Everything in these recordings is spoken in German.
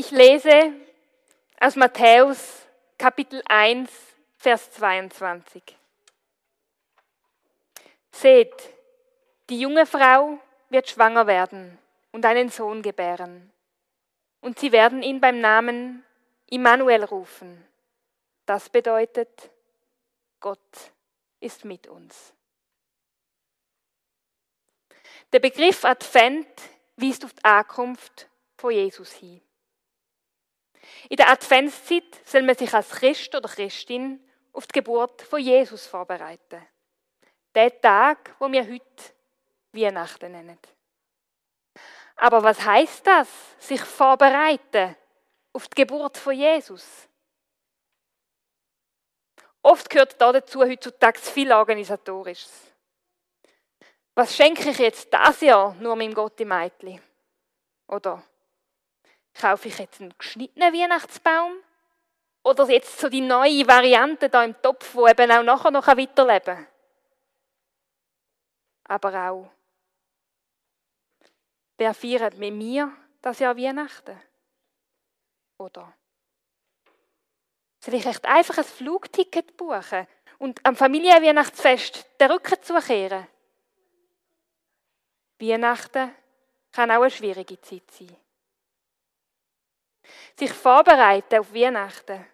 Ich lese aus Matthäus Kapitel 1, Vers 22. Seht, die junge Frau wird schwanger werden und einen Sohn gebären. Und sie werden ihn beim Namen Immanuel rufen. Das bedeutet, Gott ist mit uns. Der Begriff Advent weist auf die Ankunft von Jesus hin. In der Adventszeit soll man sich als Christ oder Christin auf die Geburt von Jesus vorbereiten. Der Tag, wo wir heute Weihnachten nennen. Aber was heißt das, sich vorbereiten auf die Geburt von Jesus? Oft gehört da dazu heutzutage viel Organisatorisches. Was schenke ich jetzt das Jahr nur meinem Gott im Meitli? Oder kaufe ich jetzt einen geschnittenen Weihnachtsbaum? Oder jetzt so die neue Variante da im Topf, wo eben auch nachher noch weiterleben kann? Aber auch, wer feiert mit mir das Jahr Weihnachten? Oder soll ich echt einfach ein Flugticket buchen und am Familienweihnachtsfest den Rücken zukehren? Weihnachten kann auch eine schwierige Zeit sein. Sich vorbereiten auf Weihnachten.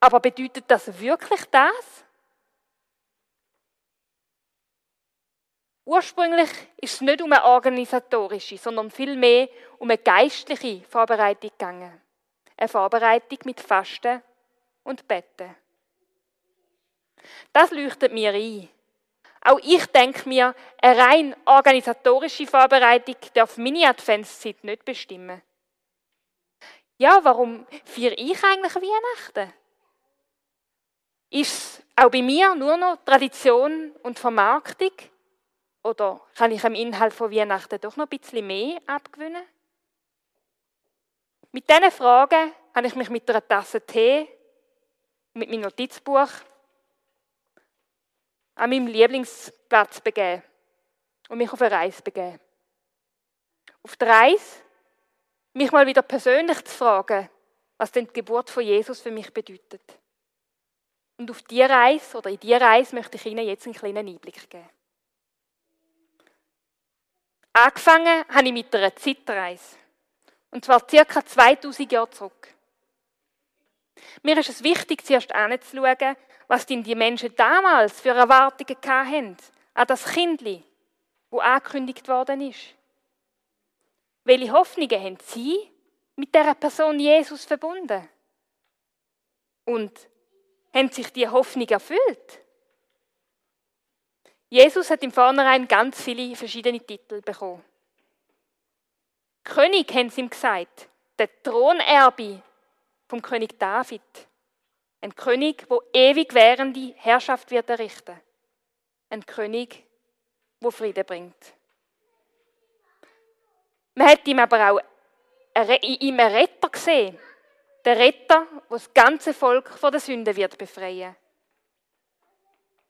Aber bedeutet das wirklich das? Ursprünglich ist es nicht um eine organisatorische, sondern vielmehr um eine geistliche Vorbereitung gegangen. Eine Vorbereitung mit Fasten und Betten. Das leuchtet mir ein. Auch ich denke mir, eine rein organisatorische Vorbereitung darf meine Adventszeit nicht bestimmen. Ja, warum feiere ich eigentlich Weihnachten? Ist es auch bei mir nur noch Tradition und Vermarktung? Oder kann ich am Inhalt von Weihnachten doch noch ein bisschen mehr abgewinnen? Mit diesen Fragen habe ich mich mit einer Tasse Tee, mit meinem Notizbuch an meinem Lieblingsplatz begeben und mich auf eine Reise begeben. Auf der Reise mich mal wieder persönlich zu fragen, was denn die Geburt von Jesus für mich bedeutet. Und auf diese Reise oder in diese Reise möchte ich Ihnen jetzt einen kleinen Einblick geben. Angefangen habe ich mit einer Zeitreise. Und zwar circa 2000 Jahre zurück. Mir ist es wichtig, zuerst anzuschauen, was denn die Menschen damals für Erwartungen hatten an das Kindli, wo angekündigt worden ist. Welche Hoffnungen haben sie mit der Person Jesus verbunden? Und haben sich die Hoffnung erfüllt? Jesus hat im Vornherein ganz viele verschiedene Titel bekommen. König haben sie ihm gesagt, der Thronerbe vom König David. Ein König, wo ewig währende Herrschaft wird errichten. Ein König, wo Friede bringt. Man hat ihm aber auch in ihm einen Retter gesehen. Der Retter, der das ganze Volk von der Sünde wird befreien.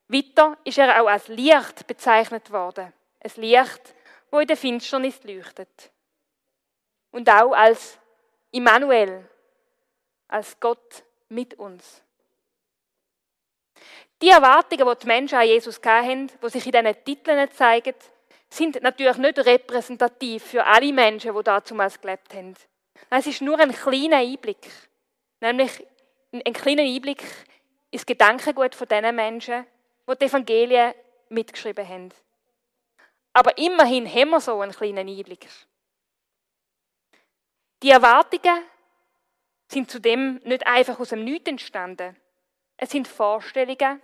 Weiter ist er auch als Licht bezeichnet worden. Ein Licht, wo in der Finsternis leuchtet. Und auch als Immanuel, als Gott mit uns. Die Erwartungen, die die Menschen an Jesus hatten, die sich in diesen Titeln zeigen, sind natürlich nicht repräsentativ für alle Menschen, die damals gelebt haben. Es ist nur ein kleiner Einblick. Nämlich ein kleiner Einblick ins Gedankengut von diesen Menschen, die die Evangelien mitgeschrieben haben. Aber immerhin haben wir so einen kleinen Einblick. Die Erwartungen sind zudem nicht einfach aus dem Nichts entstanden. Es sind Vorstellungen,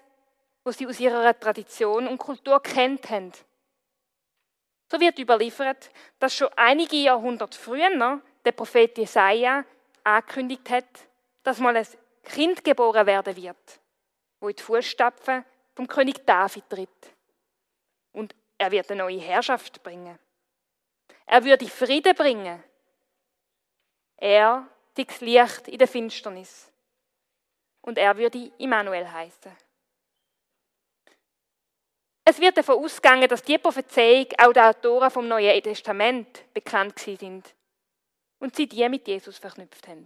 die sie aus ihrer Tradition und Kultur kennt haben. So wird überliefert, dass schon einige Jahrhunderte früher der Prophet Jesaja angekündigt hat, dass mal ein Kind geboren werden wird, wo in die Fußstapfen vom König David tritt. Und er wird eine neue Herrschaft bringen. Er würde Frieden bringen. Er das Licht in der Finsternis. Und er würde Immanuel heißen. Es wird davon ausgegangen, dass die Prophezeiung auch den Autoren vom Neuen Testament bekannt sind. und sie die mit Jesus verknüpft haben.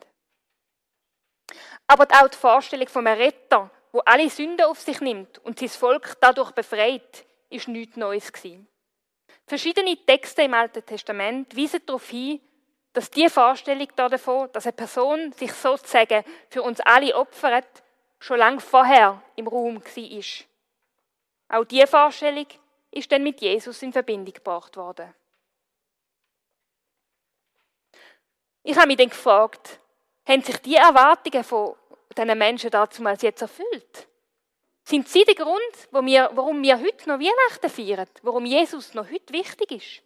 Aber auch die Vorstellung einem Retter, wo alle Sünden auf sich nimmt und sein Volk dadurch befreit, ist nichts Neues gewesen. Verschiedene Texte im Alten Testament weisen darauf hin, dass die Vorstellung davon, dass eine Person sich sozusagen für uns alle opfert, schon lange vorher im Raum war. Auch diese Vorstellung ist dann mit Jesus in Verbindung gebracht worden. Ich habe mich dann gefragt, haben sich die Erwartungen von diesen Menschen damals jetzt erfüllt? Sind sie der Grund, warum wir heute noch Weihnachten feiern? Warum Jesus noch heute wichtig ist?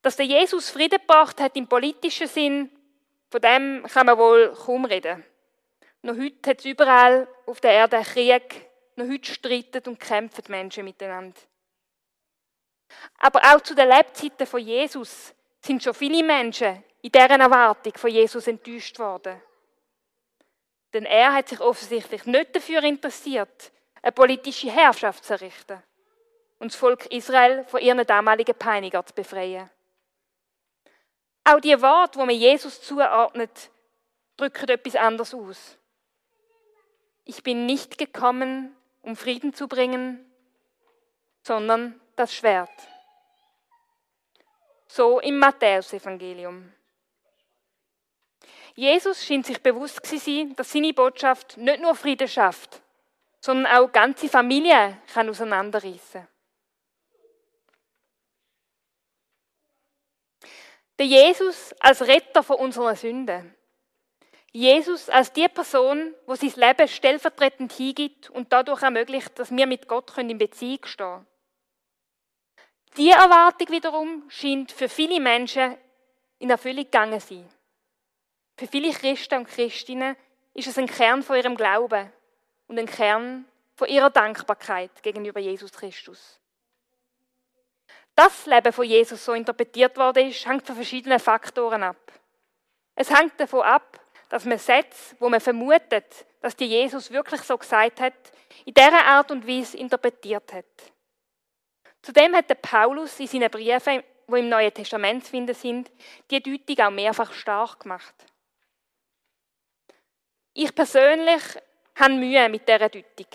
Dass der Jesus Frieden gebracht hat im politischen Sinn, von dem kann man wohl kaum reden. Noch heute hat es überall auf der Erde Krieg, noch heute streiten und kämpfen Menschen miteinander. Aber auch zu den Lebzeiten von Jesus sind schon viele Menschen in deren Erwartung von Jesus enttäuscht worden. Denn er hat sich offensichtlich nicht dafür interessiert, eine politische Herrschaft zu errichten und das Volk Israel von ihren damaligen Peiniger zu befreien. Auch die Worte, die man Jesus zuordnet, drücken etwas anderes aus. Ich bin nicht gekommen, um Frieden zu bringen, sondern das Schwert. So im Matthäusevangelium. Jesus schien sich bewusst zu sein, dass seine Botschaft nicht nur Frieden schafft, sondern auch ganze Familien kann auseinanderreißen. Der Jesus als Retter von unseren Sünden. Jesus als die Person, wo sein Leben stellvertretend hingibt und dadurch ermöglicht, dass wir mit Gott in Beziehung stehen können. Die Erwartung wiederum scheint für viele Menschen in Erfüllung gegangen zu sein. Für viele Christen und Christinnen ist es ein Kern von ihrem Glauben und ein Kern von ihrer Dankbarkeit gegenüber Jesus Christus. Das Leben von Jesus so interpretiert worden ist, hängt von verschiedenen Faktoren ab. Es hängt davon ab, dass man Sätze, wo man vermutet, dass die Jesus wirklich so gesagt hat, in dieser Art und Weise interpretiert hat. Zudem hat der Paulus in seinen Briefen, die im Neuen Testament zu finden sind, die Deutung auch mehrfach stark gemacht. Ich persönlich habe Mühe mit dieser Deutung.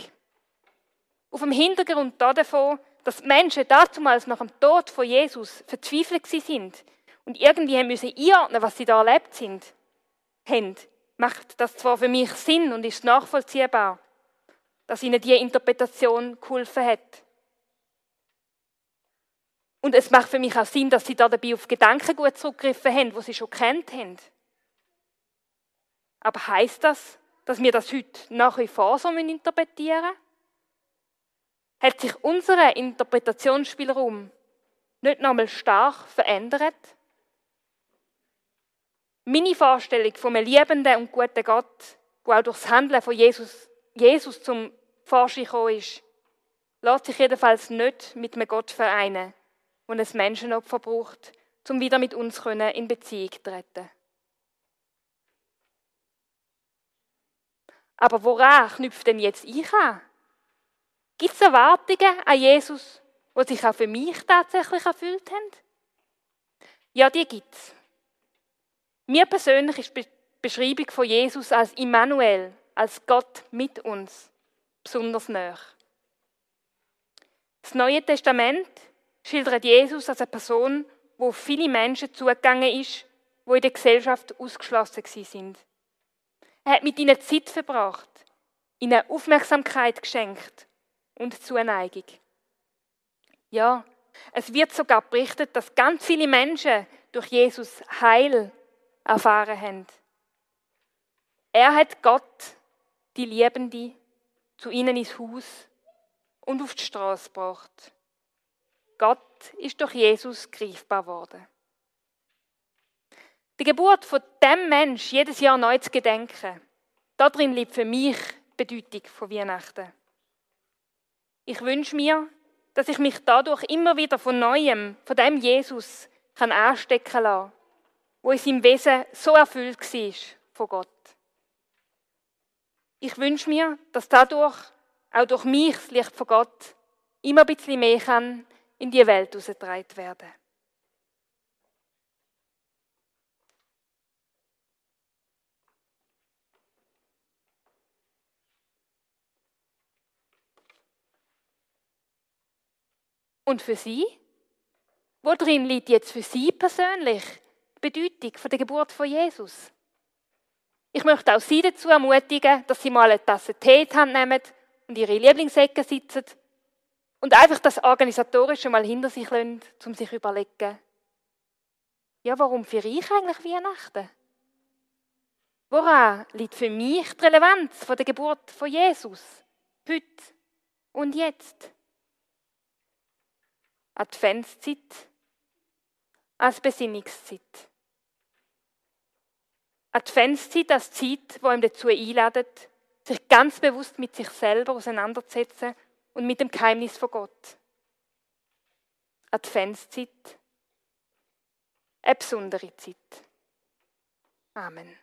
Auf dem Hintergrund davon, dass die Menschen damals nach dem Tod von Jesus verzweifelt sind und irgendwie haben müssen einordnen, was sie da erlebt sind, haben, macht das zwar für mich Sinn und ist nachvollziehbar, dass ihnen diese Interpretation geholfen hat. Und es macht für mich auch Sinn, dass sie da dabei auf Gedanken gut zurückgegriffen haben, wo sie schon kennt haben. Aber heißt das, dass wir das heute nach wie vor so interpretieren Hat sich unser Interpretationsspielraum nicht nochmal stark verändert? Meine Vorstellung von einem liebenden und guten Gott, wo auch durch das Handeln von Jesus, Jesus zum Vorschein gekommen ist, lässt sich jedenfalls nicht mit einem Gott vereinen, und ein Menschenopfer braucht, um wieder mit uns in Beziehung zu treten. Aber woran knüpft denn jetzt ich an? Gibt es Erwartungen an Jesus, die sich auch für mich tatsächlich erfüllt haben? Ja, die gibt es. Mir persönlich ist die Beschreibung von Jesus als Immanuel, als Gott mit uns, besonders nah. Das Neue Testament schildert Jesus als eine Person, wo viele Menschen zugegangen ist, wo in der Gesellschaft ausgeschlossen sind. Er hat mit ihnen Zeit verbracht, ihnen Aufmerksamkeit geschenkt und Zuneigung. Ja, es wird sogar berichtet, dass ganz viele Menschen durch Jesus Heil erfahren haben. Er hat Gott, die Liebende, zu ihnen ins Haus und auf die Straße gebracht. Gott ist durch Jesus greifbar worden. Die Geburt von dem Mensch jedes Jahr neu zu gedenken, darin liegt für mich die Bedeutung von Weihnachten. Ich wünsche mir, dass ich mich dadurch immer wieder von Neuem, von dem Jesus, kann anstecken lassen, wo in seinem Wesen so erfüllt war von Gott. Ich wünsche mir, dass dadurch auch durch mich das Licht von Gott immer ein bisschen mehr kann in die Welt herausgetragen werden. Und für Sie? Worin liegt jetzt für Sie persönlich Bedeutung von der Geburt von Jesus? Ich möchte auch Sie dazu ermutigen, dass Sie mal eine Tasse Tee in die Hand nehmen und Ihre Lieblingsecke sitzen und einfach das Organisatorische mal hinter sich lassen, um sich überlegen, ja, warum für ich eigentlich Weihnachten? Woran liegt für mich die Relevanz von der Geburt von Jesus? Heute und jetzt? Adventszeit als Besinnungszeit. Adventszeit als Zeit, wo ihm dazu einladet, sich ganz bewusst mit sich selber auseinanderzusetzen und mit dem Geheimnis von Gott. Adventszeit, eine besondere Zeit. Amen.